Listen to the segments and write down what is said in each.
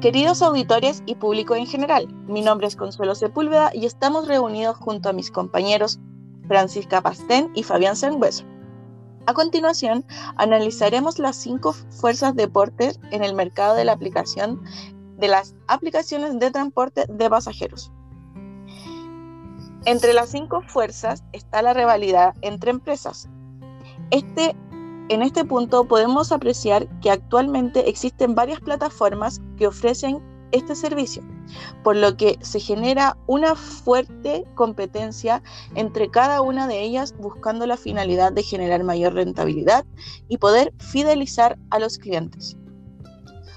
Queridos auditores y público en general, mi nombre es Consuelo Sepúlveda y estamos reunidos junto a mis compañeros Francisca Pastén y Fabián Sengüeso. A continuación, analizaremos las cinco fuerzas de deporte en el mercado de la aplicación de las aplicaciones de transporte de pasajeros. Entre las cinco fuerzas está la rivalidad entre empresas. Este en este punto podemos apreciar que actualmente existen varias plataformas que ofrecen este servicio, por lo que se genera una fuerte competencia entre cada una de ellas buscando la finalidad de generar mayor rentabilidad y poder fidelizar a los clientes.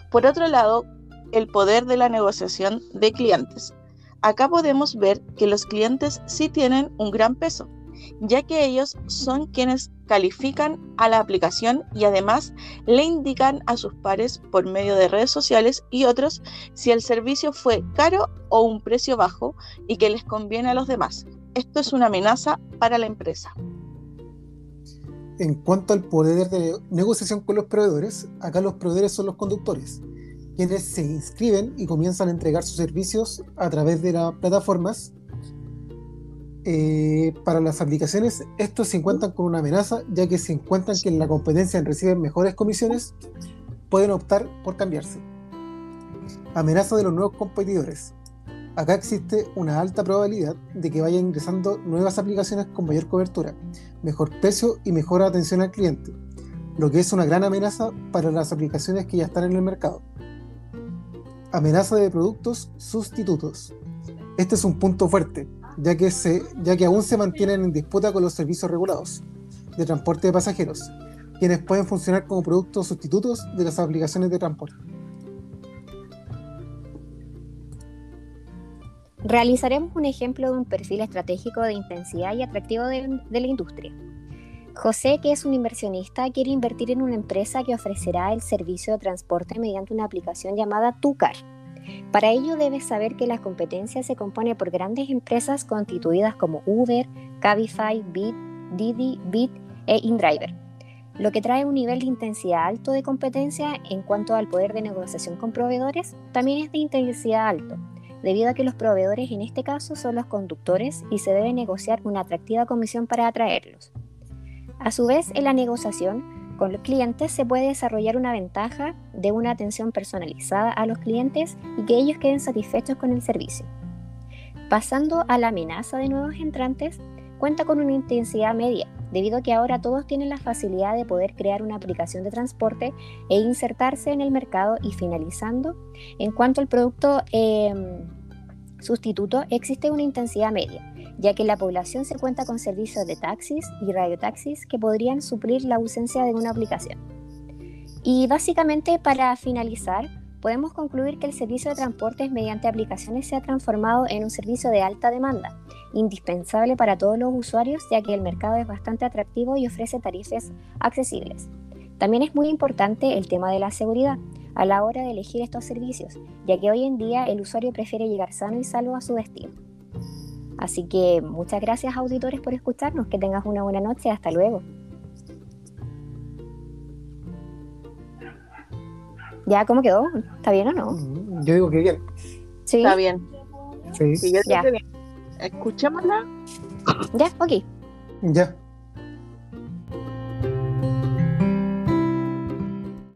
Por otro lado, el poder de la negociación de clientes. Acá podemos ver que los clientes sí tienen un gran peso ya que ellos son quienes califican a la aplicación y además le indican a sus pares por medio de redes sociales y otros si el servicio fue caro o un precio bajo y que les conviene a los demás. Esto es una amenaza para la empresa. En cuanto al poder de negociación con los proveedores, acá los proveedores son los conductores, quienes se inscriben y comienzan a entregar sus servicios a través de las plataformas eh, para las aplicaciones, estos se encuentran con una amenaza, ya que si encuentran que en la competencia reciben mejores comisiones, pueden optar por cambiarse. Amenaza de los nuevos competidores. Acá existe una alta probabilidad de que vayan ingresando nuevas aplicaciones con mayor cobertura, mejor precio y mejor atención al cliente, lo que es una gran amenaza para las aplicaciones que ya están en el mercado. Amenaza de productos sustitutos. Este es un punto fuerte, ya que, se, ya que aún se mantienen en disputa con los servicios regulados de transporte de pasajeros, quienes pueden funcionar como productos sustitutos de las aplicaciones de transporte. Realizaremos un ejemplo de un perfil estratégico de intensidad y atractivo de, de la industria. José, que es un inversionista, quiere invertir en una empresa que ofrecerá el servicio de transporte mediante una aplicación llamada Tucar para ello debes saber que la competencia se compone por grandes empresas constituidas como Uber, Cabify, Bit, Didi, Bit e InDriver, lo que trae un nivel de intensidad alto de competencia en cuanto al poder de negociación con proveedores, también es de intensidad alto, debido a que los proveedores en este caso son los conductores y se debe negociar una atractiva comisión para atraerlos. A su vez, en la negociación, con los clientes se puede desarrollar una ventaja de una atención personalizada a los clientes y que ellos queden satisfechos con el servicio. Pasando a la amenaza de nuevos entrantes, cuenta con una intensidad media, debido a que ahora todos tienen la facilidad de poder crear una aplicación de transporte e insertarse en el mercado y finalizando, en cuanto al producto em, sustituto, existe una intensidad media ya que la población se cuenta con servicios de taxis y radiotaxis que podrían suplir la ausencia de una aplicación. Y básicamente para finalizar, podemos concluir que el servicio de transportes mediante aplicaciones se ha transformado en un servicio de alta demanda, indispensable para todos los usuarios ya que el mercado es bastante atractivo y ofrece tarifas accesibles. También es muy importante el tema de la seguridad a la hora de elegir estos servicios, ya que hoy en día el usuario prefiere llegar sano y salvo a su destino. Así que muchas gracias auditores por escucharnos, que tengas una buena noche, hasta luego. ¿Ya cómo quedó? ¿Está bien o no? Mm, yo digo que bien. Sí. Está bien. Sí. sí ya. Bien. Escuchémosla. Ya, ok. Ya.